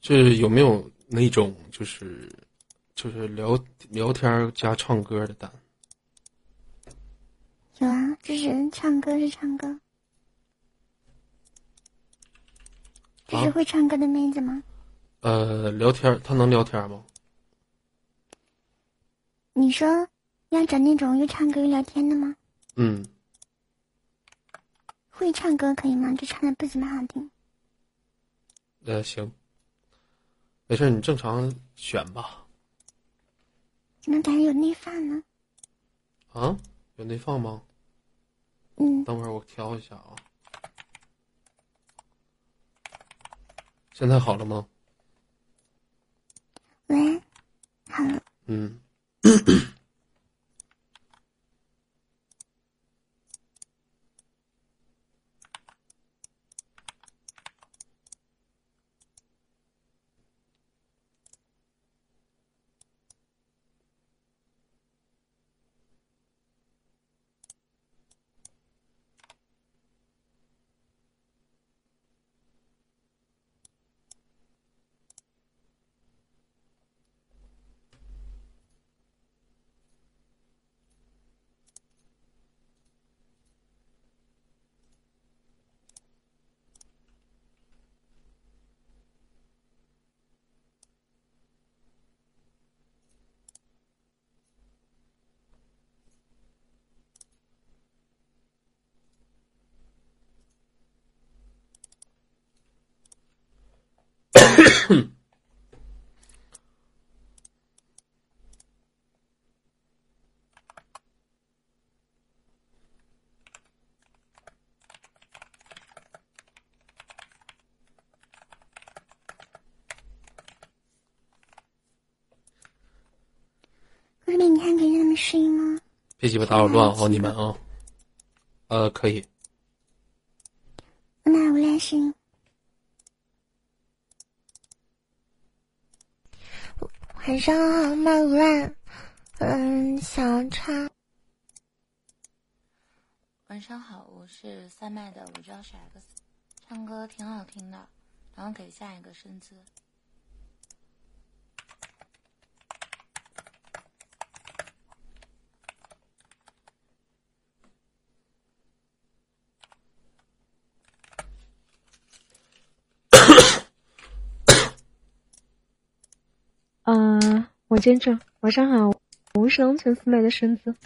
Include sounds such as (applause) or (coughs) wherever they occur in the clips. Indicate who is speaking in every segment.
Speaker 1: 这有没有那种就是就是聊聊天加唱歌的单？
Speaker 2: 有啊，就是唱歌是唱歌，这是会唱歌的妹子吗？
Speaker 1: 呃，聊天，她能聊天吗？
Speaker 2: 你说要找那种又唱歌又聊天的吗？
Speaker 1: 嗯，
Speaker 2: 会唱歌可以吗？就唱的不怎么好听。
Speaker 1: 呃，行，没事，你正常选吧。
Speaker 2: 怎么感觉有内放呢？
Speaker 1: 啊，有内放吗？
Speaker 2: 嗯，
Speaker 1: 等会儿我调一下啊。现在好了吗？
Speaker 2: 喂，好了。
Speaker 1: 嗯。(clears throat)
Speaker 2: 妹妹，你看可以让他们适应吗？
Speaker 1: 别鸡巴打扰乱哦，你们啊。呃，可以。
Speaker 2: 那我来适应。晚上好，麦无赖。嗯，小叉。
Speaker 3: 晚上好，我是三麦的，我知道是 X，唱歌挺好听的，然后给下一个生字。
Speaker 4: 嗯，我坚持。晚上好，我是龙泉四麦的身子，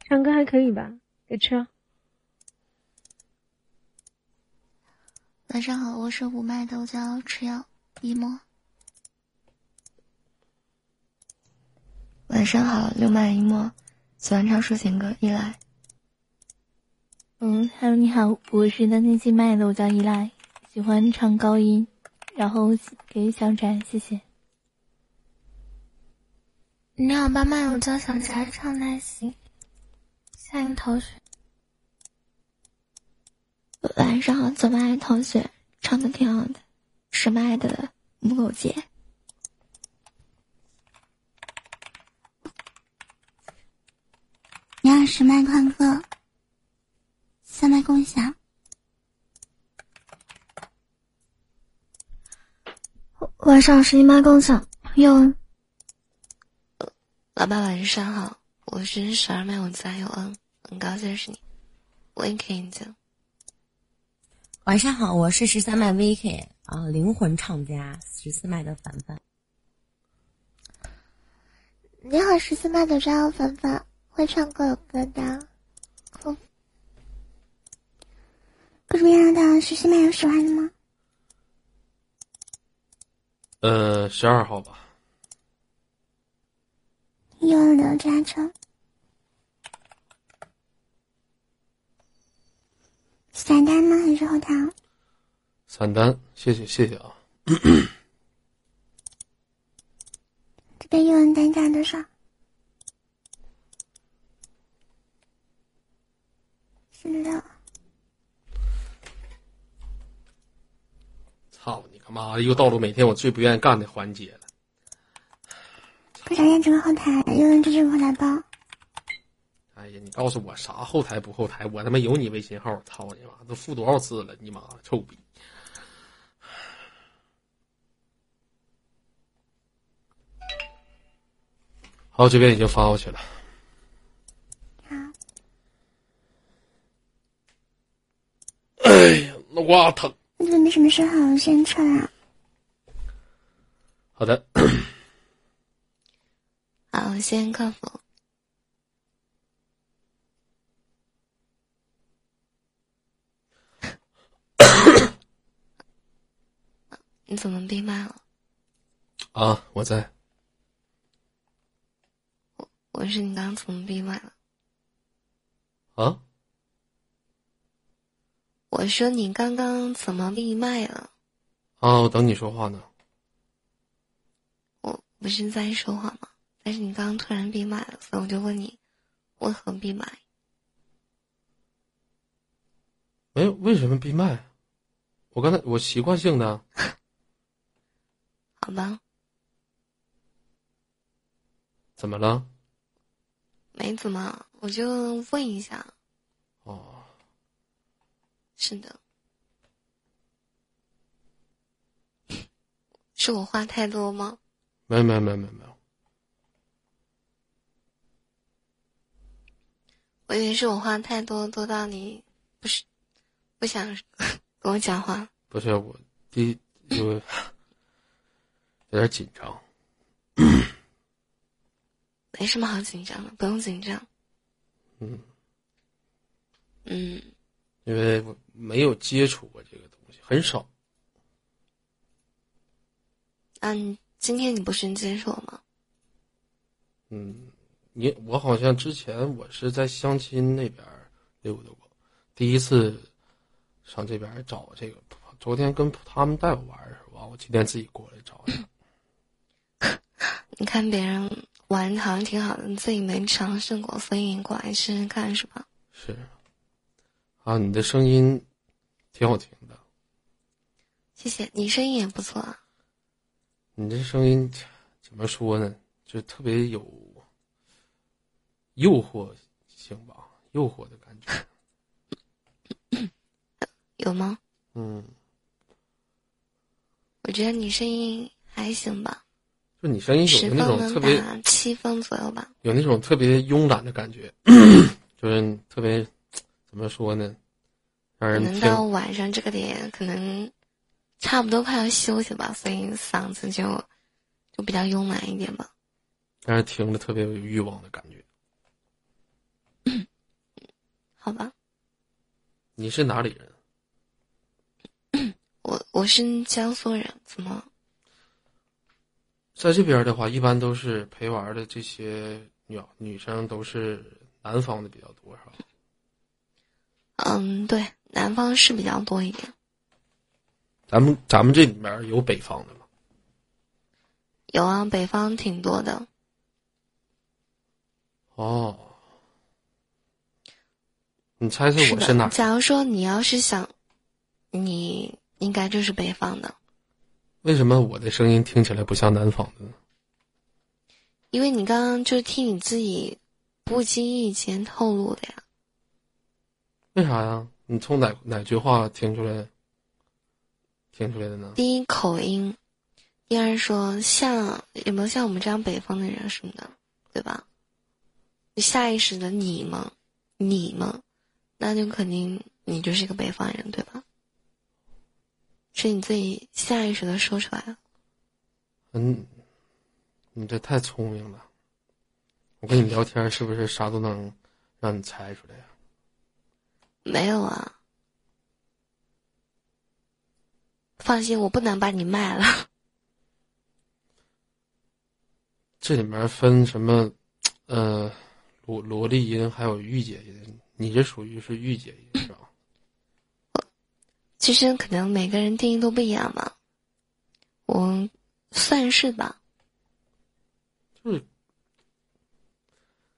Speaker 4: 唱歌还可以吧？给吃啊。
Speaker 3: 晚上好，我是五麦的，我叫吃药一墨。
Speaker 5: 晚上好，六麦一墨，喜欢唱抒情歌，依赖。
Speaker 3: 嗯，Hello，你好，我是单天心麦的，我叫依赖，喜欢唱高音，然后给小展，谢谢。
Speaker 2: 你好，八麦，我叫小柴，唱的还行。下一个同学。
Speaker 5: 晚上好，左麦同学，唱的挺好的。十麦的母狗节。
Speaker 2: 你好，十麦宽哥。三麦共享。
Speaker 5: 晚上十一麦共享。有。老爸晚上好，我是十二麦，我叫有恩，很高兴认识你。Weekend，
Speaker 6: 晚上好，我是十三麦 Vicky 啊，灵魂唱家，十四麦的凡凡。
Speaker 2: 你好，十四麦的张凡凡，会唱歌有歌的，酷。各位样的十四麦有喜欢的吗？
Speaker 1: 呃，十二号吧。
Speaker 2: 有的加成，散单吗？还是后台？
Speaker 1: 散单，谢谢谢谢啊。(coughs)
Speaker 2: 这边有人单价多少？十六。
Speaker 1: 操你他妈的！又到了每天我最不愿意干的环节了。
Speaker 2: 不想验这个后台，又用这个后台吧。
Speaker 1: 哎呀，你告诉我啥后台？不后台，我他妈有你微信号。操你妈，都付多少次了？你妈臭逼。好，这边已经发过去了。
Speaker 2: 好。
Speaker 1: 哎呀，脑瓜疼。
Speaker 2: 你怎么没什么时候好？我先撤啊。
Speaker 1: 好的。
Speaker 5: 好，先客服。(coughs) 你怎么闭麦了？
Speaker 1: 啊，我在。
Speaker 5: 我我是你刚刚怎么闭麦了？
Speaker 1: 啊，
Speaker 5: 我说你刚刚怎么闭麦了？
Speaker 1: 啊，我等你说话呢。
Speaker 5: 我不是在说话吗？但是你刚刚突然闭麦了，所以我就问你，为何闭麦？
Speaker 1: 没有，为什么闭麦？我刚才我习惯性的。(laughs)
Speaker 5: 好吧，
Speaker 1: 怎么了？
Speaker 5: 没怎么，我就问一下。
Speaker 1: 哦，
Speaker 5: 是的，(laughs) 是我话太多吗？
Speaker 1: 没有没有没有没有没有。
Speaker 5: 我以为是我话太多，多到你不是不想跟我讲话。
Speaker 1: 不是我第一有有点紧张。
Speaker 5: 没什么好紧张的，不用紧张。
Speaker 1: 嗯，
Speaker 5: 嗯，
Speaker 1: 因为我没有接触过这个东西，很少。
Speaker 5: 嗯，今天你不是接受吗？
Speaker 1: 嗯，你我好像之前我是在相亲那边溜达过，第一次上这边找这个。昨天跟他们带我玩是吧？我今天自己过来找你。(clears throat)
Speaker 5: 你看别人玩好像挺好的，你自己没尝试过，所以你过来试试看是吧？
Speaker 1: 是。啊，你的声音挺好听的。
Speaker 5: 谢谢你声音也不错啊。
Speaker 1: 你这声音怎么说呢？就特别有诱惑行吧，诱惑的感觉。(coughs)
Speaker 5: 有吗？
Speaker 1: 嗯，
Speaker 5: 我觉得你声音还行吧，
Speaker 1: 就你声音有
Speaker 5: 十
Speaker 1: 那种特别
Speaker 5: 打七分左右吧。
Speaker 1: 有那种特别慵懒的感觉，(coughs) 就是特别怎么说呢，让
Speaker 5: 可
Speaker 1: 人
Speaker 5: 到晚上这个点，可能差不多快要休息吧，所以嗓子就就比较慵懒一点吧。
Speaker 1: 但是听着特别有欲望的感觉。
Speaker 5: 好吧，
Speaker 1: 你是哪里人？
Speaker 5: 我我是江苏人，怎么？
Speaker 1: 在这边的话，一般都是陪玩的这些女女生都是南方的比较多，是吧？
Speaker 5: 嗯，对，南方是比较多一点，
Speaker 1: 咱们咱们这里面有北方的吗？
Speaker 5: 有啊，北方挺多的。
Speaker 1: 哦，你猜猜我，是哪？
Speaker 5: 假如说你要是想，你应该就是北方的，
Speaker 1: 为什么我的声音听起来不像南方的呢？
Speaker 5: 因为你刚刚就听你自己不经意间透露的呀。
Speaker 1: 为啥呀？你从哪哪句话听出来？听出来的呢？
Speaker 5: 第一口音，第二说像有没有像我们这样北方的人什么的，对吧？你下意识的你吗？你吗？那就肯定你就是一个北方人，对吧？是你自己下意识的说出来的。
Speaker 1: 嗯，你这太聪明了。我跟你聊天是不是啥都能让你猜出来呀？
Speaker 5: 没有啊，放心，我不能把你卖了。(laughs)
Speaker 1: 这里面分什么？呃，萝萝莉音还有御姐音，你这属于是御姐音是吧？
Speaker 5: 其实可能每个人定义都不一样吧，我算是吧。
Speaker 1: 就是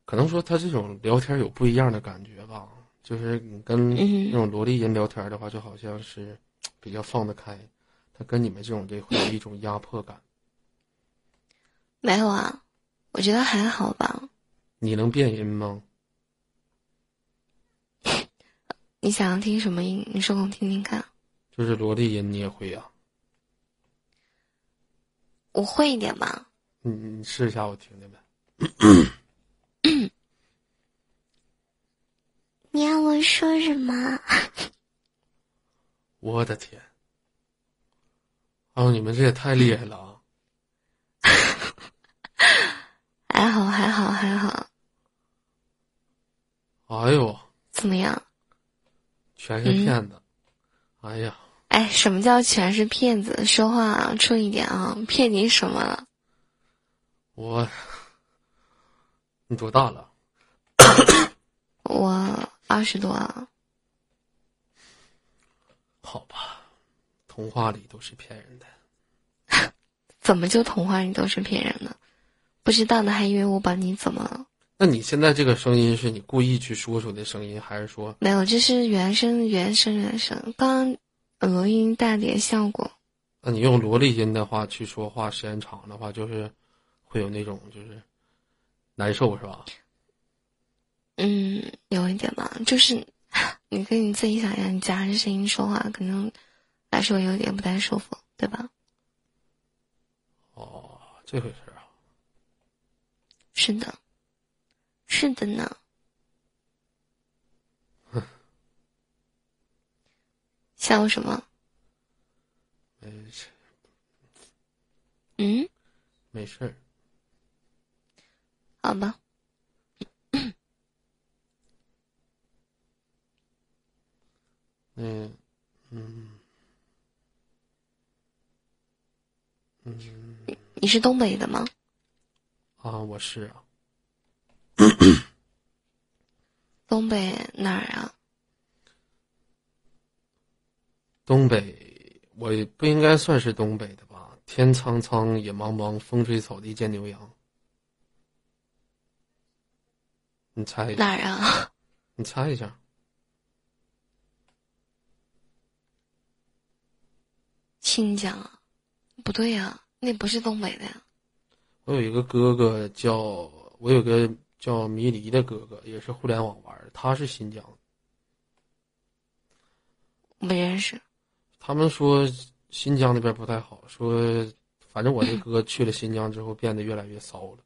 Speaker 1: 可能说他这种聊天有不一样的感觉吧。就是你跟那种萝莉音聊天的话，就好像是比较放得开，他跟你们这种的会有一种压迫感。
Speaker 5: 没有啊，我觉得还好吧。
Speaker 1: 你能变音吗？
Speaker 5: 你想要听什么音？你说给我听听看。
Speaker 1: 就是萝莉音，你也会呀、
Speaker 5: 我会一点吧。
Speaker 1: 你你试一下，我听听呗。
Speaker 2: 你让我说什么？(laughs)
Speaker 1: 我的天！哦，你们这也太厉害了啊！(laughs)
Speaker 5: 还好，还好，还好。
Speaker 1: 哎呦，
Speaker 5: 怎么样？
Speaker 1: 全是骗子！哎呀，
Speaker 5: 哎，什么叫全是骗子？说话注意点啊！骗你什么了？
Speaker 1: 我，你多大了？(coughs)
Speaker 5: 我二十多了。
Speaker 1: 好吧，童话里都是骗人的。(laughs)
Speaker 5: 怎么就童话里都是骗人的？不知道的还以为我把你怎么了？
Speaker 1: 那你现在这个声音是你故意去说出的声音，还是说
Speaker 5: 没有？这是原声，原声，原声。刚刚录音带点效果。
Speaker 1: 那你用萝莉音的话去说话，时间长的话，就是会有那种就是难受，是吧？
Speaker 5: 嗯，有一点吧，就是 (laughs) 你跟你自己想象，你夹着声音说话，可能来说有点不太舒服，对吧？
Speaker 1: 哦，这回事啊。
Speaker 5: 是的，是的呢。(laughs) 笑什么？
Speaker 1: 没事，
Speaker 5: 嗯，
Speaker 1: 没事儿。
Speaker 5: 好吧。(coughs)
Speaker 1: 嗯嗯嗯
Speaker 5: 你是东北的吗？
Speaker 1: 啊，我是啊，(coughs)
Speaker 5: 东北哪儿啊？
Speaker 1: 东北，我不应该算是东北的吧？天苍苍，野茫茫，风吹草低见牛羊。你猜一下，
Speaker 5: 哪儿啊？(laughs)
Speaker 1: 你猜一下，
Speaker 5: 新疆啊？不对呀、那不是东北的呀。
Speaker 1: 我有一个哥哥叫，我有个叫迷离的哥哥，也是互联网玩儿，他是新疆的。
Speaker 5: 不认识。
Speaker 1: 他们说新疆那边不太好，说反正我这哥去了新疆之后变得越来越骚了。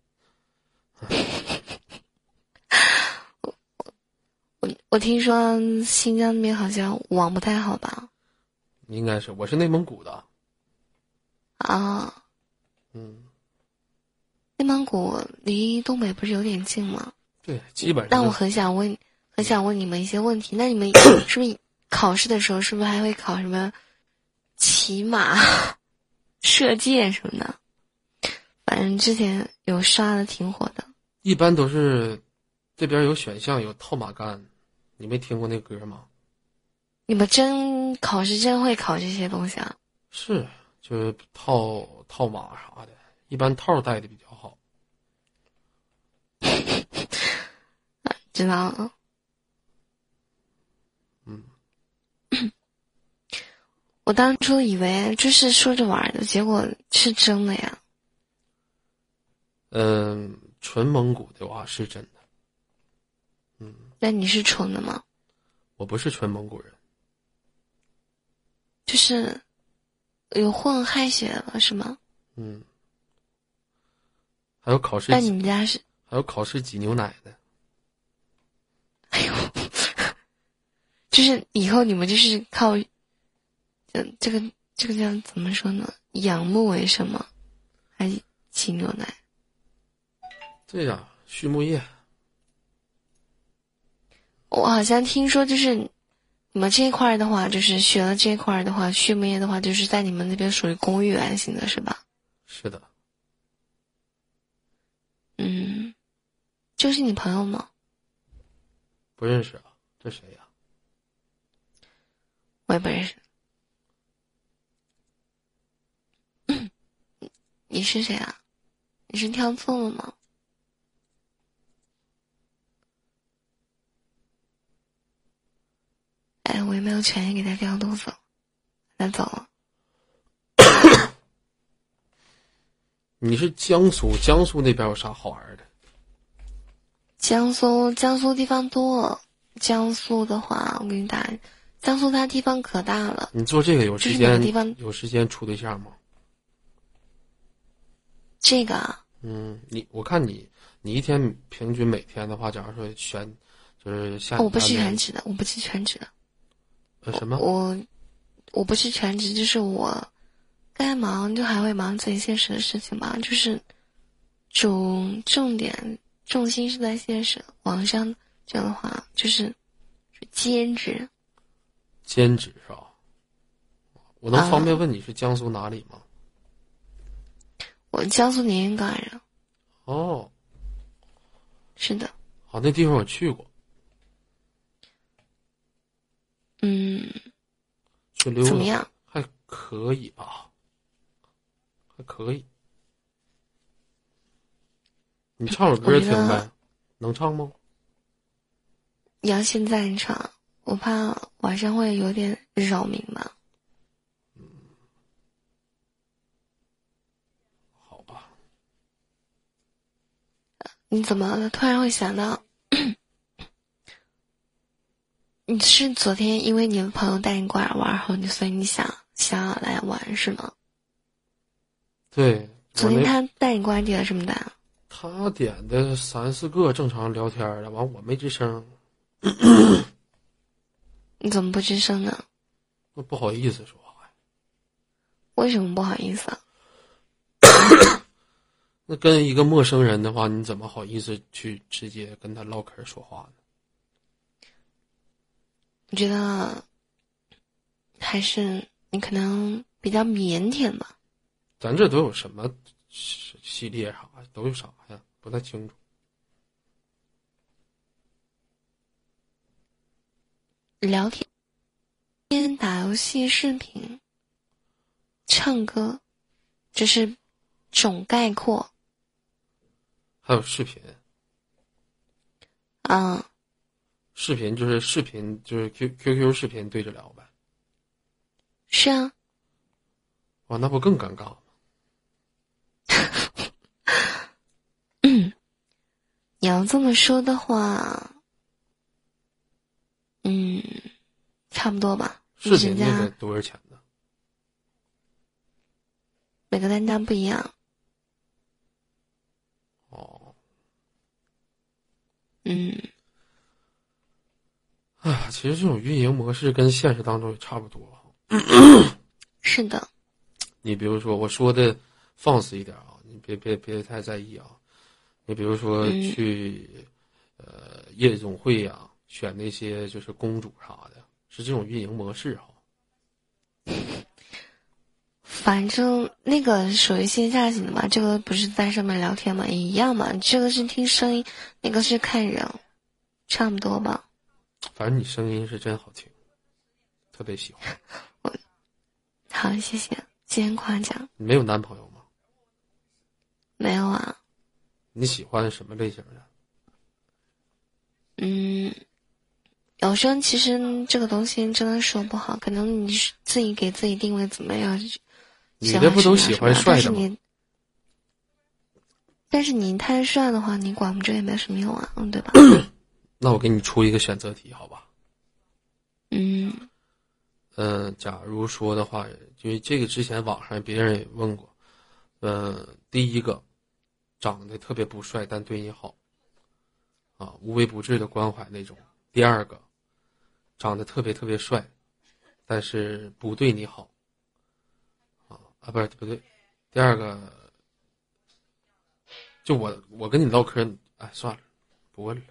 Speaker 5: 我我听说新疆那边好像网不太好吧？
Speaker 1: 应该是，我是内蒙古的，
Speaker 5: 啊，
Speaker 1: 嗯，
Speaker 5: 内蒙古离东北不是有点近吗？
Speaker 1: 对，基本上。
Speaker 5: 但我很想问，很想问你们一些问题。那你们 (coughs) 是不是考试的时候是不是还会考什么骑马、射箭什么的？反正之前有刷的挺火的。
Speaker 1: 一般都是这边有选项，有套马杆，你没听过那歌吗？
Speaker 5: 你们真考试真会考这些东西啊？
Speaker 1: 是，就是套套马啥的，一般套戴的比较好。
Speaker 5: 知道了。
Speaker 1: 嗯，(coughs)
Speaker 5: 我当初以为就是说着玩儿的，结果是真的呀。
Speaker 1: 嗯，纯蒙古的话是真的。嗯，
Speaker 5: 那你是纯的吗？
Speaker 1: 我不是纯蒙古人，
Speaker 5: 就是有混汗血了是吗？
Speaker 1: 嗯，还有考试
Speaker 5: 那你，们家是？
Speaker 1: 还有考试挤牛奶的。(laughs)
Speaker 5: 哎呦，就是以后你们就是靠，嗯这个这个叫怎么说呢？仰慕为什么？还挤牛奶？
Speaker 1: 对呀，畜牧业。
Speaker 5: 我好像听说，就是你们这一块儿的话，就是学了这一块儿的话，畜牧业的话，就是在你们那边属于公寓类型的是吧？
Speaker 1: 是的，
Speaker 5: 嗯，就是你朋友吗？
Speaker 1: 不认识啊，这谁呀、
Speaker 5: 我也不认识。你是谁啊？你是跳错了吗？哎，我也没有权利给他调肚子，他走了。
Speaker 1: 你是江苏，江苏那边有啥好玩的？
Speaker 5: 江苏，江苏地方多。江苏的话，我给你打，江苏它地方可大了。
Speaker 1: 你做这个有时间
Speaker 5: 地方
Speaker 1: 有时间处对象吗？
Speaker 5: 这个啊，
Speaker 1: 嗯，你我看你你一天平均每天的话，假如说全，就是下
Speaker 5: 哦我不是全职的，我不是全职的，
Speaker 1: 呃什么？
Speaker 5: 我我不是全职，就是我该忙就还会忙自己现实的事情吧，就是主重点重心是在现实，网上这样的话就是是兼职。
Speaker 1: 兼职是吧？我能
Speaker 5: 啊
Speaker 1: 方便问你是江苏哪里吗？
Speaker 5: 我江苏连云港人，
Speaker 1: 哦，
Speaker 5: 是的，
Speaker 1: 好，那地方我去过，
Speaker 5: 嗯，
Speaker 1: 去溜达
Speaker 5: 怎么样？
Speaker 1: 还可以吧，还可以。你唱首歌听呗，能唱吗？
Speaker 5: 你要现在唱，我怕晚上会有点扰民吧。
Speaker 1: 嗯好吧，
Speaker 5: 你怎么突然会想到？你是昨天因为你的朋友带你过来玩，然后你所以你想想要来玩是吗？
Speaker 1: 对，
Speaker 5: 昨天他带你过来点了什么单？
Speaker 1: 他点的三四个正常聊天的，完我没吱声，
Speaker 5: 你怎么不吱声呢？
Speaker 1: 那不好意思说话呀。
Speaker 5: 为什么不好意思啊？(coughs)
Speaker 1: 那跟一个陌生人的话，你怎么好意思去直接跟他唠嗑说话呢？
Speaker 5: 我觉得还是你可能比较腼腆吧。
Speaker 1: 咱这都有什么系系列啥呀？都有啥呀？不太清楚。
Speaker 5: 聊天、天打游戏、视频、唱歌，这是总概括。
Speaker 1: 还有视频，
Speaker 5: 嗯，
Speaker 1: 视频就是视频，就是 Q Q Q 视频对着聊呗。
Speaker 5: 是啊，
Speaker 1: 哇，那不更尴尬吗？
Speaker 5: 你要这么说的话，嗯，差不多吧。
Speaker 1: 视频
Speaker 5: 人家
Speaker 1: 那个多少钱的？
Speaker 5: 每个单单不一样。
Speaker 1: 哦，
Speaker 5: 嗯，
Speaker 1: 哎呀，其实这种运营模式跟现实当中也差不多。(coughs)
Speaker 5: 是的，
Speaker 1: 你比如说，我说的放肆一点啊，你别别别太在意啊。你比如说
Speaker 5: 嗯
Speaker 1: 去、呃夜总会呀、选那些就是公主啥的，是这种运营模式哈。(laughs)
Speaker 5: 反正那个属于线下型的嘛，这个不是在上面聊天嘛，也一样嘛。这个是听声音，那个是看人，差不多吧。
Speaker 1: 反正你声音是真好听，特别喜欢。(laughs)
Speaker 5: 我好，谢谢，今天夸奖。
Speaker 1: 你没有男朋友吗？
Speaker 5: 没有啊，
Speaker 1: 你喜欢什么类型的？
Speaker 5: 嗯，有时候其实这个东西真的说不好，可能你是自己给自己定位怎么样，
Speaker 1: 女的不都喜欢帅的吗？
Speaker 5: 但是你，太帅的话，你管不着也没什么用啊，嗯，对吧？(coughs)
Speaker 1: 那我给你出一个选择题，好吧？
Speaker 5: 嗯
Speaker 1: 嗯、假如说的话，因为这个之前网上别人也问过，嗯、第一个，长得特别不帅但对你好，啊，无微不至的关怀那种；第二个，长得特别特别帅，但是不对你好，啊啊，不是不对，第二个，就我我跟你唠嗑，哎，算了，不问了。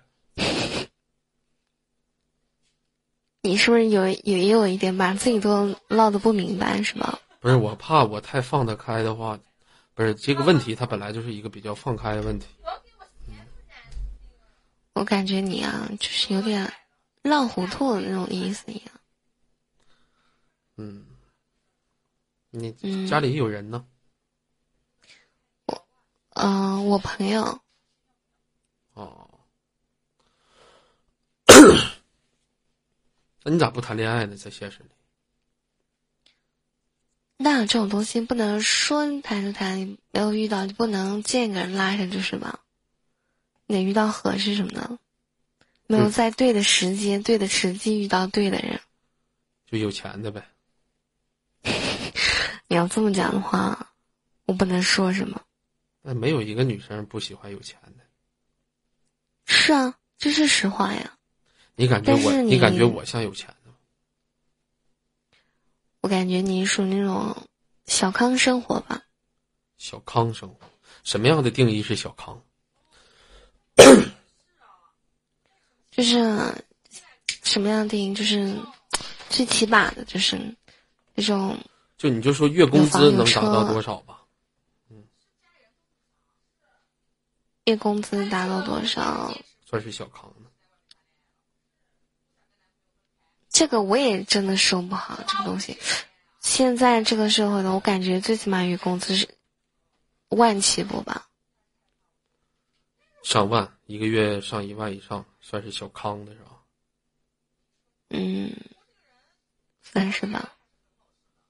Speaker 5: 你是不是有有也有一点把自己都唠的不明白是吧？
Speaker 1: 不是我怕我太放得开的话，不是这个问题，它本来就是一个比较放开的问题。
Speaker 5: 我感觉你啊，就是有点浪糊涂的那种意思一样。
Speaker 1: 嗯，你
Speaker 5: 嗯
Speaker 1: 家里有人呢？
Speaker 5: 嗯、我朋友，
Speaker 1: 哦，(coughs) 那你咋不谈恋爱呢？在现实里，
Speaker 5: 那这种东西不能说谈就谈，没有遇到就不能见个人拉上就是吧？你得遇到合适什么的，没有
Speaker 1: 嗯
Speaker 5: 在对的时间、对的时机遇到对的人。
Speaker 1: 就有钱的呗。(laughs)
Speaker 5: 你要这么讲的话，我不能说什么。
Speaker 1: 那没有一个女生不喜欢有钱的。
Speaker 5: 是啊，这是实话呀。
Speaker 1: 你感觉我，
Speaker 5: 你
Speaker 1: 感觉我像有钱？
Speaker 5: 我感觉你属于那种小康生活吧。
Speaker 1: 小康生活，什么样的定义是小康？(coughs)
Speaker 5: 就是什么样的定义？就是最起码的，就是那种
Speaker 1: 就你就说月工资能达到多少吧？
Speaker 5: 嗯月工资达到多少
Speaker 1: 算是小康呢？
Speaker 5: 这个我也真的说不好，这个东西。现在这个社会呢，我感觉最起码月工资是万起步吧。
Speaker 1: 上万一个月上一万以上，算是小康的是吧？
Speaker 5: 嗯，算是吧。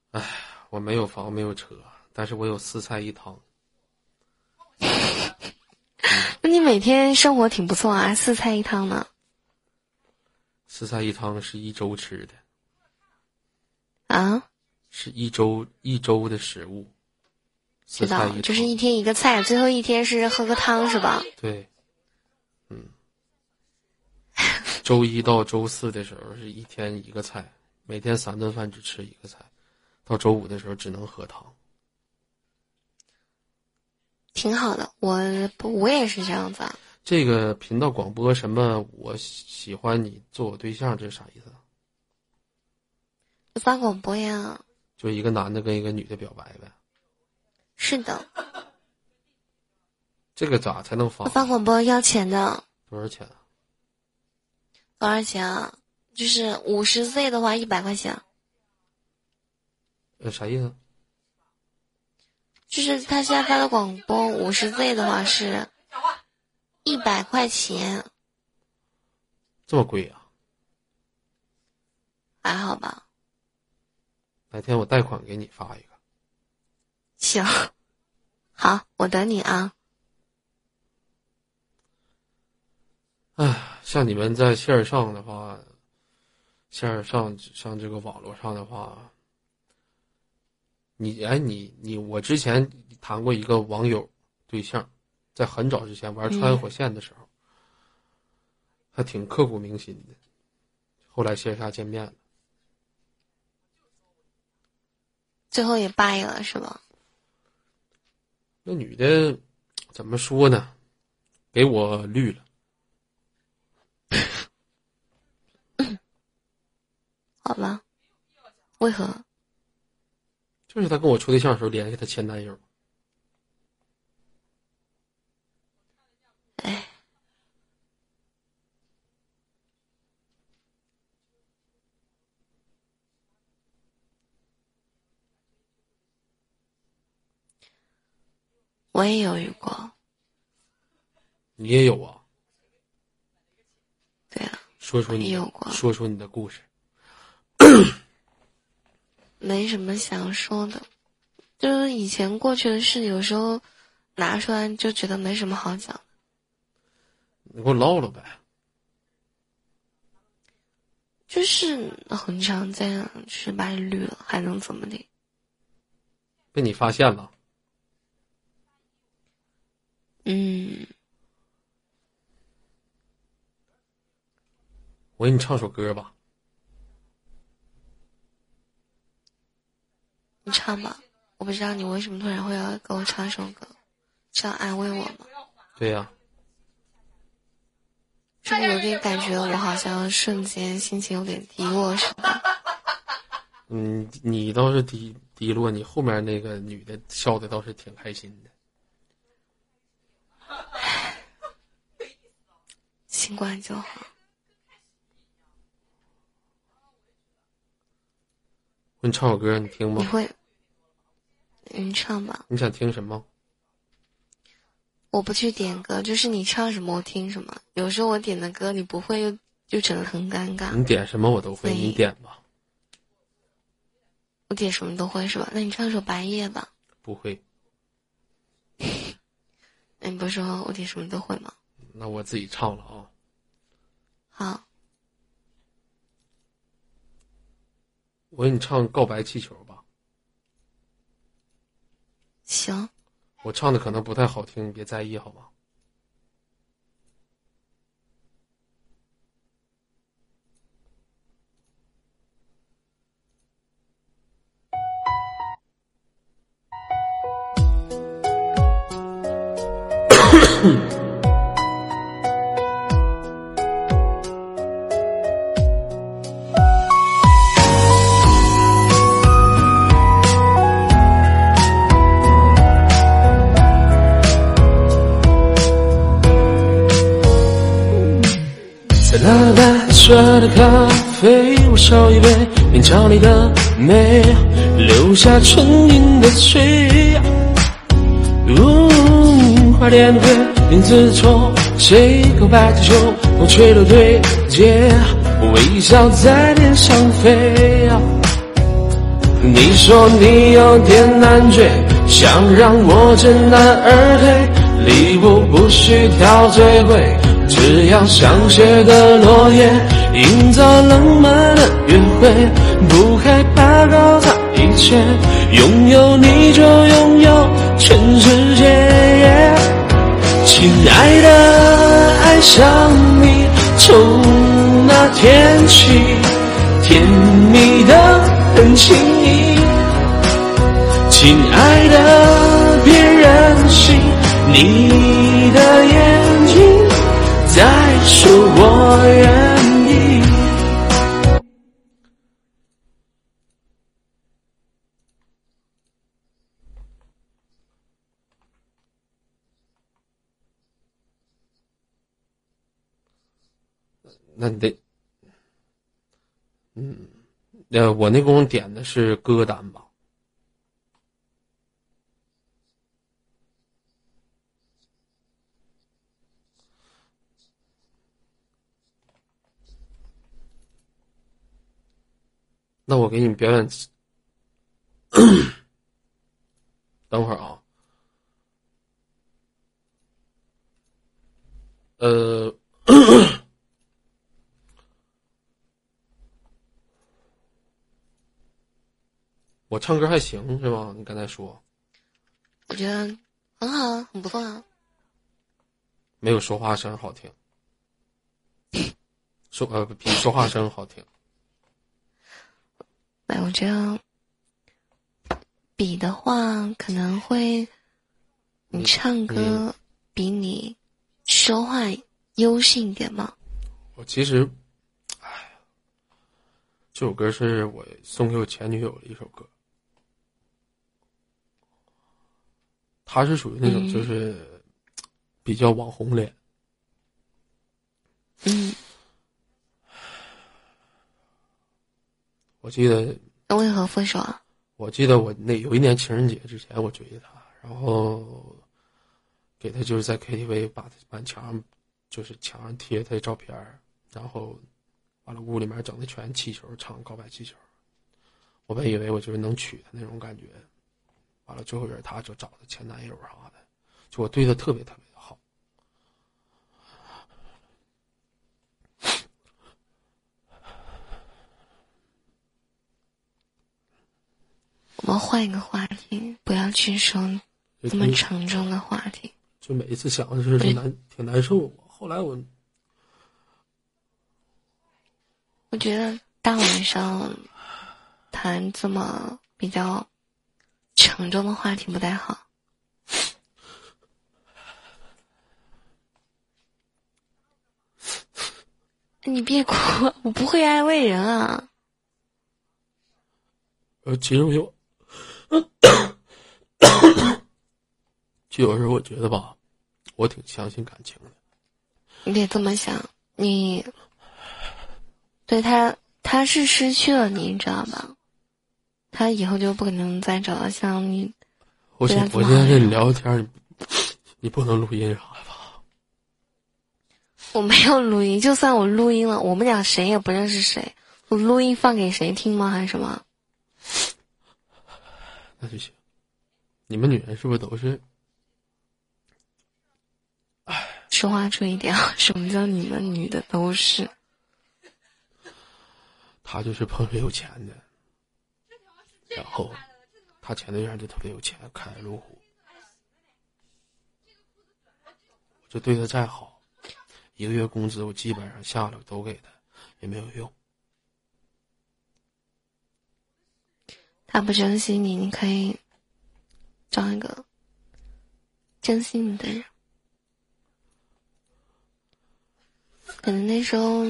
Speaker 1: 唉，我没有房，没有车，但是我有四菜一汤。(laughs)
Speaker 5: 那你每天生活挺不错啊，四菜一汤呢。
Speaker 1: 四菜一汤是一周吃的
Speaker 5: 啊？
Speaker 1: 是一周一周的食物。
Speaker 5: 知道，就是一天一个菜，最后一天是喝个汤，是吧？
Speaker 1: 对，嗯，周一到周四的时候是一天一个菜，每天三顿饭只吃一个菜，到周五的时候只能喝汤。
Speaker 5: 挺好的，我我也是这样子啊。
Speaker 1: 这个频道广播什么？我喜欢你做我对象，这是啥意思？
Speaker 5: 发广播呀。
Speaker 1: 就一个男的跟一个女的表白呗。
Speaker 5: 是的，
Speaker 1: 这个咋才能发？
Speaker 5: 发广播要钱的。
Speaker 1: 多少钱啊？
Speaker 5: 多少钱啊？就是五十岁的话，一百块钱。
Speaker 1: 呃，啥意思？
Speaker 5: 就是他现在发的广播，五十岁的话是一百块钱。
Speaker 1: 这么贵啊？
Speaker 5: 还好吧。
Speaker 1: 哪天我贷款给你发一个。
Speaker 5: 行，(laughs) 好，我等你啊。
Speaker 1: 哎，像你们在线上的话，线上像这个网络上的话，你哎，你你我之前谈过一个网友对象，在很早之前玩穿越火线的时候，还挺刻骨铭心的。后来线下见面了，
Speaker 5: 最后也掰了，是吧？
Speaker 1: 那女的怎么说呢？给我绿了。(laughs)
Speaker 5: 好吧，为何？
Speaker 1: 就是她跟我处对象的时候联系她前男友。
Speaker 5: 我也犹豫过。
Speaker 1: 你也有啊？
Speaker 5: 对啊。
Speaker 1: 说说你
Speaker 5: 有过。
Speaker 1: 说说你的故事。(coughs)
Speaker 5: 没什么想说的，就是以前过去的事，有时候拿出来就觉得没什么好讲。
Speaker 1: 你给我唠唠呗。
Speaker 5: 就是很常这样，就是把你绿了，还能怎么的？
Speaker 1: 被你发现了。
Speaker 5: 嗯。
Speaker 1: 我给你唱首歌吧。
Speaker 5: 你唱吧，我不知道你为什么突然会要给我唱一首歌，是要安慰我吗？
Speaker 1: 对呀。
Speaker 5: 是不是有点感觉我好像瞬间心情有点低落是吧？
Speaker 1: 嗯，你倒是低低落，你后面那个女的笑的倒是挺开心的。
Speaker 5: 新冠就好。
Speaker 1: 我给你唱首歌，你听吗？
Speaker 5: 你会，你唱吧。
Speaker 1: 你想听什么？
Speaker 5: 我不去点歌，就是你唱什么我听什么。有时候我点的歌你不会，又就整得很尴尬。
Speaker 1: 你点什么我都会，你点吧。
Speaker 5: 我点什么都会是吧？那你唱首《白夜》吧。
Speaker 1: 不会。
Speaker 5: 那你不是说我点什么都会吗？
Speaker 1: 那我自己唱了啊。
Speaker 5: 好。
Speaker 1: 我给你唱《告白气球》吧。
Speaker 5: 行。
Speaker 1: 我唱的可能不太好听，你别在意好吗？咖啡，我烧一杯，品尝你的美，留下唇印的嘴。嗯，花店的杯，名字错，say goodbye 的酒，风吹到对街，微笑在天上飞。你说你有点难追，想让我知难而退，礼物不需挑最贵。只要香榭的落叶，营造浪漫的约会，不害怕搞砸一切，拥有你就拥有全世界。亲爱的，爱上你从那天起，甜蜜的很轻易。亲爱的，别任性，你的眼睛。在说我愿那你得，嗯，呃，我那功夫点的是歌单吧？那我给你们表演，等会儿啊，呃，我唱歌还行是吗？你刚才说
Speaker 5: 我觉得很好啊，很不错啊。
Speaker 1: 没有说话声好听，说呃比说话声好听。
Speaker 5: 哎，我觉得比的话，可能会你唱歌比你说话优胜一点嘛。
Speaker 1: 我其实，哎，这首歌是我送给我前女友的一首歌。她是属于那种就是比较网红脸。
Speaker 5: 嗯，
Speaker 1: 我记得
Speaker 5: 那为何分手啊？
Speaker 1: 我记得我那有一年情人节之前，我追的她，然后给他就是在 KTV 把他满墙上就是墙上贴他的照片儿，然后完了屋里面整的全气球，唱告白气球。我本以为我就是能娶她那种感觉，完了最后也是她就找的前男友啥的，就我对她特别特别的好。
Speaker 5: 我们换一个话题，不要去说
Speaker 1: 就
Speaker 5: 这么沉重的话题。
Speaker 1: 就每一次想的就是挺难挺难受。后来我
Speaker 5: 我觉得大晚上谈这么比较沉重的话题不太好。你别哭，我不会安慰人啊。
Speaker 1: 呃，其实我有，(coughs) 就有时候我觉得吧，我挺相信感情的。
Speaker 5: 你得这么想，你对他，他是失去了你，你知道吧？他以后就不可能再找到像你。
Speaker 1: 我现
Speaker 5: 对啊
Speaker 1: 我现在跟你聊天，你你不能录音啥的吧？
Speaker 5: 我没有录音，就算我录音了，我们俩谁也不认识谁，我录音放给谁听吗？还是什么？
Speaker 1: 那就行。你们女人是不是都是？
Speaker 5: 说话注意点啊！什么叫你们女的都是？
Speaker 1: 他就是特别有钱的，然后他前对象就特别有钱，开路虎。我就对他再好，一个月工资我基本上下来都给他，也没有用。
Speaker 5: 他不珍惜你，你可以找一个珍惜你的人。可能那时候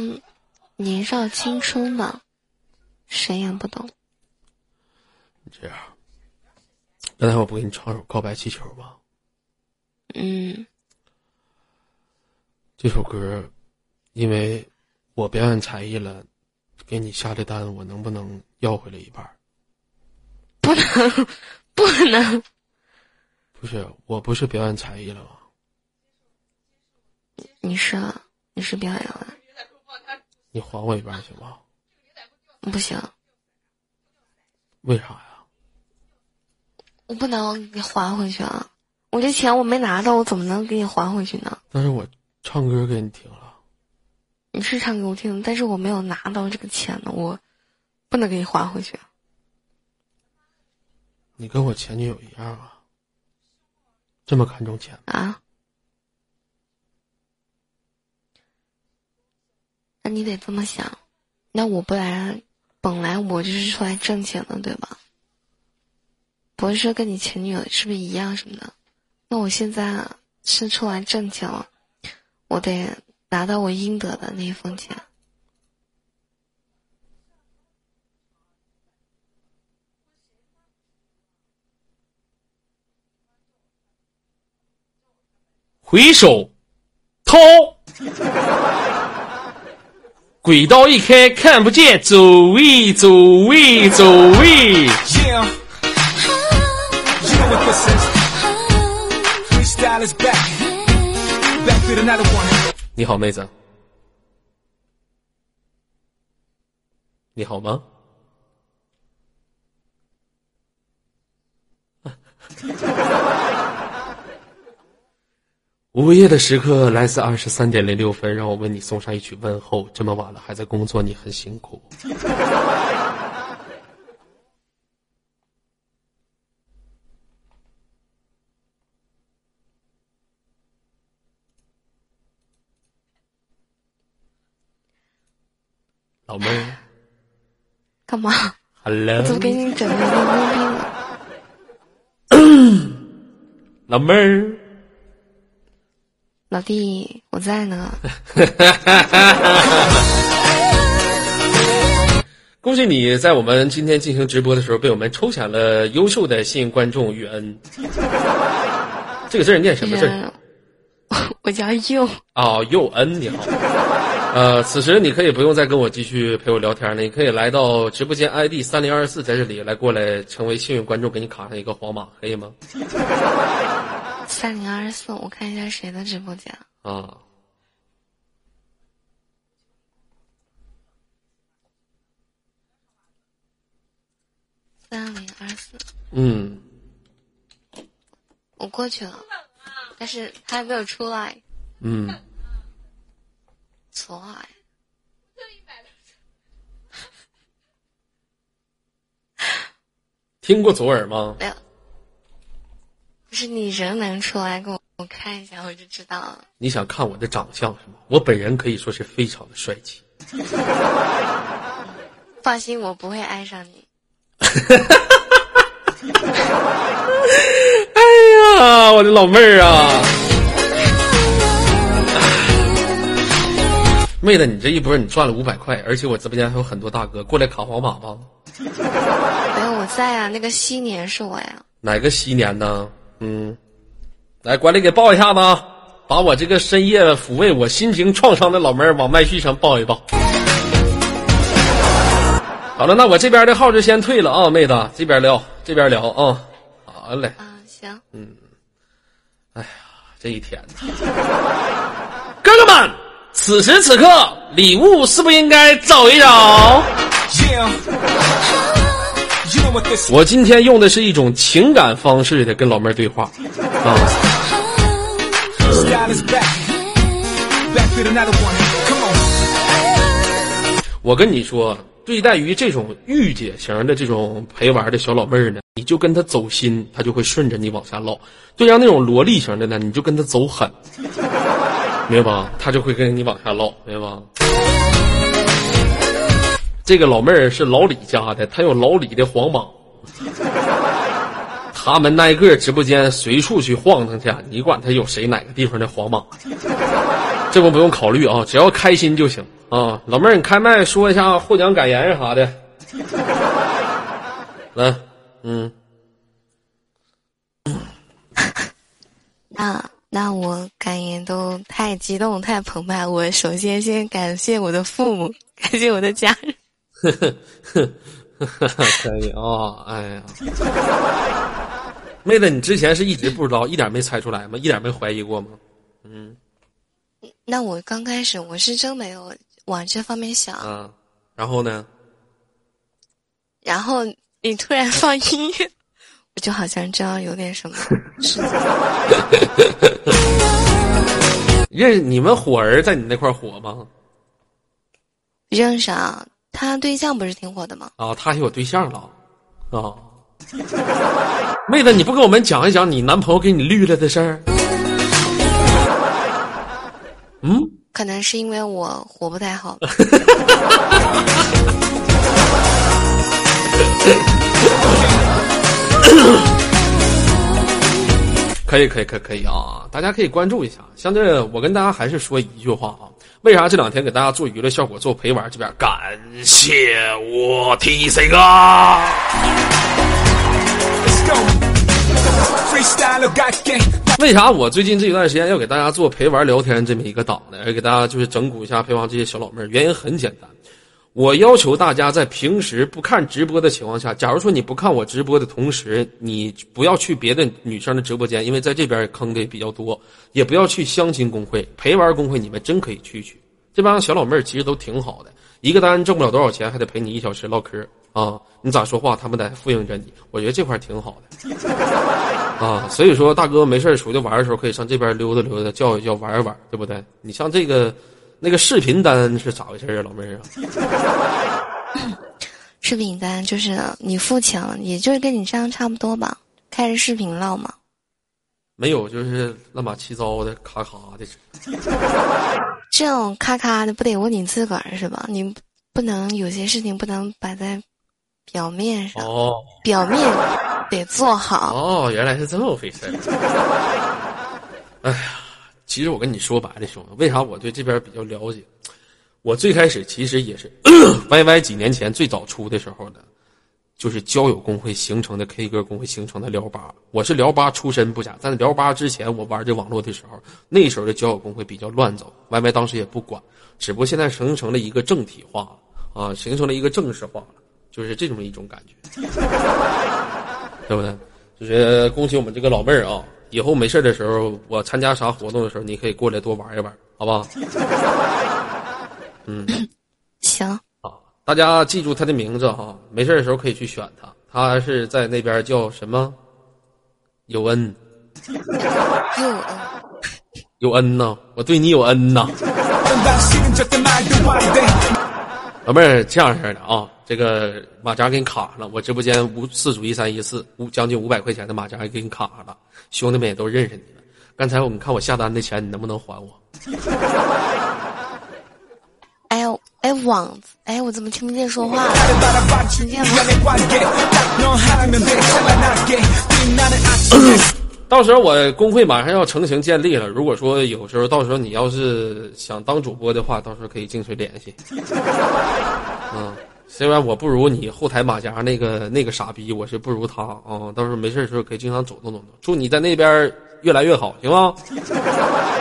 Speaker 5: 年少青春吧，谁也不懂。
Speaker 1: 这样，刚才我不给你唱首《告白气球》吗？
Speaker 5: 嗯，
Speaker 1: 这首歌，因为我表演才艺了，给你下的单，我能不能要回来一半？
Speaker 5: 不能，不能，
Speaker 1: 不是，我不是表演才艺了吗？
Speaker 5: 你是啊你是表演了，
Speaker 1: 你还我一半行吗？
Speaker 5: 不行，
Speaker 1: 为啥呀？
Speaker 5: 我不能给还回去啊！我这钱我没拿到，我怎么能给你还回去呢？
Speaker 1: 但是我唱歌给你听了，
Speaker 5: 你是唱给我听，但是我没有拿到这个钱呢，我不能给你还回去。
Speaker 1: 你跟我前女友一样啊，这么看重钱吗？
Speaker 5: 啊？那你得这么想，那我不来，本来我就是出来挣钱的，对吧？不是说跟你前女友是不是一样什么的？那我现在是出来挣钱了，我得拿到我应得的那一份钱。
Speaker 1: 回首，掏，(laughs) 轨道一开看不见，走位走位走位。
Speaker 7: Yeah.
Speaker 1: 你好妹子。你好吗？(laughs) 午夜的时刻来自二十三点零六分让我为你送上一曲问候。这么晚了还在工作你很辛苦。老妹儿
Speaker 5: 干嘛
Speaker 1: ？，Hello，
Speaker 5: 我怎么给你整的懵逼了？
Speaker 1: 老妹儿，
Speaker 5: 老弟，我在呢。(laughs)
Speaker 1: 恭喜你在我们今天进行直播的时候被我们抽选了优秀的幸运观众雨恩。这个字儿念什么字 (laughs)
Speaker 5: 我叫佑，
Speaker 1: 啊，佑恩，你好。呃，此时你可以不用再跟我继续陪我聊天了，你可以来到直播间 ID 三零二四，在这里来过来成为幸运观众，给你卡上一个黄马，可以吗？
Speaker 5: 三零二四，我看一下谁的直播间。
Speaker 1: 啊，
Speaker 5: 三零二四，
Speaker 1: 嗯，
Speaker 5: 我过去了，但是他还没有出来。
Speaker 1: 嗯，
Speaker 5: 错爱，
Speaker 1: 听过左耳吗？
Speaker 5: 没有，不是你人能出来给我我看一下，我就知道了。
Speaker 1: 你想看我的长相是吗？我本人可以说是非常的帅气。
Speaker 5: 放心，我不会爱上你。(laughs)
Speaker 1: 哎呀，我的老妹儿啊！妹子，你这一波你赚了五百块，而且我直播间还有很多大哥过来卡黄马吧？
Speaker 5: 没有我在啊，那个西年是我呀。
Speaker 1: 哪个西年呢？嗯，来管理给抱一下子啊，把我这个深夜抚慰我心情创伤的老妹儿往麦序上抱一抱。好了，那我这边的号就先退了啊，妹子，这边聊，这边聊啊。好嘞，
Speaker 5: 啊，行，嗯。
Speaker 1: 哎呀这一天呐，哥哥们，此时此刻礼物是不是应该找一找.我今天用的是一种情感方式的跟老妹儿对话。啊。我跟你说，对待于这种御姐型的这种陪玩的小老妹儿呢，你就跟她走心，她就会顺着你往下唠；对像那种萝莉型的呢，你就跟她走狠，明白吧？他就会跟你往下唠，明白吧？这个老妹儿是老李家的，她有老李的黄马，他们那个直播间随处去晃荡去，你管他有谁哪个地方的黄马？这不不用考虑啊，只要开心就行啊。老妹儿，你开麦说一下获奖感言啥的。来，嗯，(laughs)
Speaker 5: 那那我感言都太激动、太澎湃。我首先先感谢我的父母，感谢我的家人。(laughs)
Speaker 1: 可以哦，哎呀，妹子，你之前是一直不知道，一点没猜出来吗？一点没怀疑过吗？嗯
Speaker 5: 那我刚开始我是真没有往这方面想，
Speaker 1: 嗯，然后呢？
Speaker 5: 然后你突然放音乐，我就好像知道有点什么事情。(laughs)
Speaker 1: 认你们火儿在你那块儿火吗？
Speaker 5: 认识啊，他对象不是挺火的吗？
Speaker 1: 啊，他有对象了啊。妹子，你不跟我们讲一讲你男朋友给你绿了的事儿？嗯，
Speaker 5: 可能是因为我活不太好 (laughs)
Speaker 1: 可以，可以，可以，可以啊！大家可以关注一下。像这，我跟大家还是说一句话啊，为啥这两天给大家做娱乐效果、做陪玩？这边感谢我 TC 哥。为啥我最近这一段时间要给大家做陪玩聊天这么一个档呢？要给大家就是整蛊一下陪玩这些小老妹儿。原因很简单，我要求大家在平时不看直播的情况下，假如说你不看我直播的同时，你不要去别的女生的直播间，因为在这边坑的也比较多，也不要去相亲公会、陪玩公会，你们真可以去去。这帮小老妹儿其实都挺好的，一个单挣不了多少钱，还得陪你一小时唠嗑啊！你咋说话，他们得复应着你，我觉得这块挺好的。(laughs) 啊，所以说大哥没事出去玩的时候，可以上这边溜达溜达，叫一叫，玩一玩，对不对？你像这个那个视频单是咋回事啊，老妹儿啊？(laughs)
Speaker 5: 视频单就是你付钱了，也就是跟你这样差不多吧，开着视频唠嘛。
Speaker 1: 没有，就是乱码七糟的，咔咔的。(laughs)
Speaker 5: 这种咔咔的不得问你自个儿是吧？你不能有些事情不能摆在表面上，
Speaker 1: 哦
Speaker 5: 表面得做好。
Speaker 1: 哦，原来是这么回事儿。(laughs) 哎呀，其实我跟你说白了，兄弟，为啥我对这边比较了解？我最开始其实也是 (coughs) YY 几年前最早出的时候呢，就是交友公会形成的 K 歌公会形成的聊吧。我是聊吧出身不假，但是聊吧之前，我玩这网络的时候，那时候的交友公会比较乱走，YY 当时也不管，只不过现在形成了一个正体化了啊，形成了一个正式化了，就是这么一种感觉，(laughs) 对不对？就是恭喜我们这个老妹儿啊！以后没事的时候，我参加啥活动的时候，你可以过来多玩一玩，好不好？嗯。
Speaker 5: 行，
Speaker 1: 啊，大家记住他的名字哈，没事的时候可以去选他。他是在那边叫什么？有恩，
Speaker 5: 有恩，
Speaker 1: 有恩呐，我对你有恩呐。老妹儿这样式的啊这个马甲给你卡上了我直播间五四组一三一四五将近五百块钱的马甲也给你卡上了兄弟们也都认识你了。刚才我们看我下单的钱你能不能还我？(laughs)
Speaker 5: 哎呦哎网哎我怎么听不见说话 (laughs)
Speaker 1: 到时候我工会马上要成型建立了如果说有时候到时候你要是想当主播的话到时候可以进去联系。啊 (laughs) 虽然我不如你后台马甲那个那个傻逼我是不如他啊到时候没事的时候可以经常走动走动祝你在那边越来越好行吗？(laughs)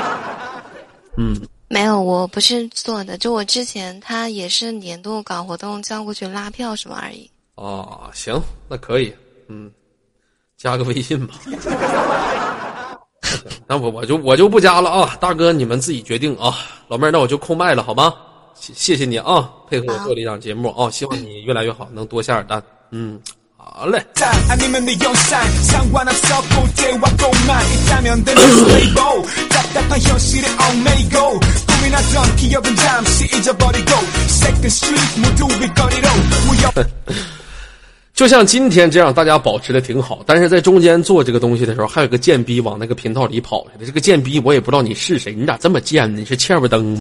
Speaker 1: 嗯。
Speaker 5: 没有我不是做的就我之前他也是年度搞活动叫过去拉票什么而已。
Speaker 1: 哦行那可以嗯。加个微信吧。(laughs) 那我我就我就不加了啊，大哥你们自己决定啊。老妹儿，那我就扣麦了，好吗？谢谢谢你啊，配合我做了一档节目啊，希望你越来越好，能多下点单。嗯，好嘞。(laughs) 就像今天这样，大家保持的挺好，但是在中间做这个东西的时候，还有个贱逼往那个频道里跑来的。这个贱逼我也不知道你是谁，你咋这么贱呢？你是欠不登？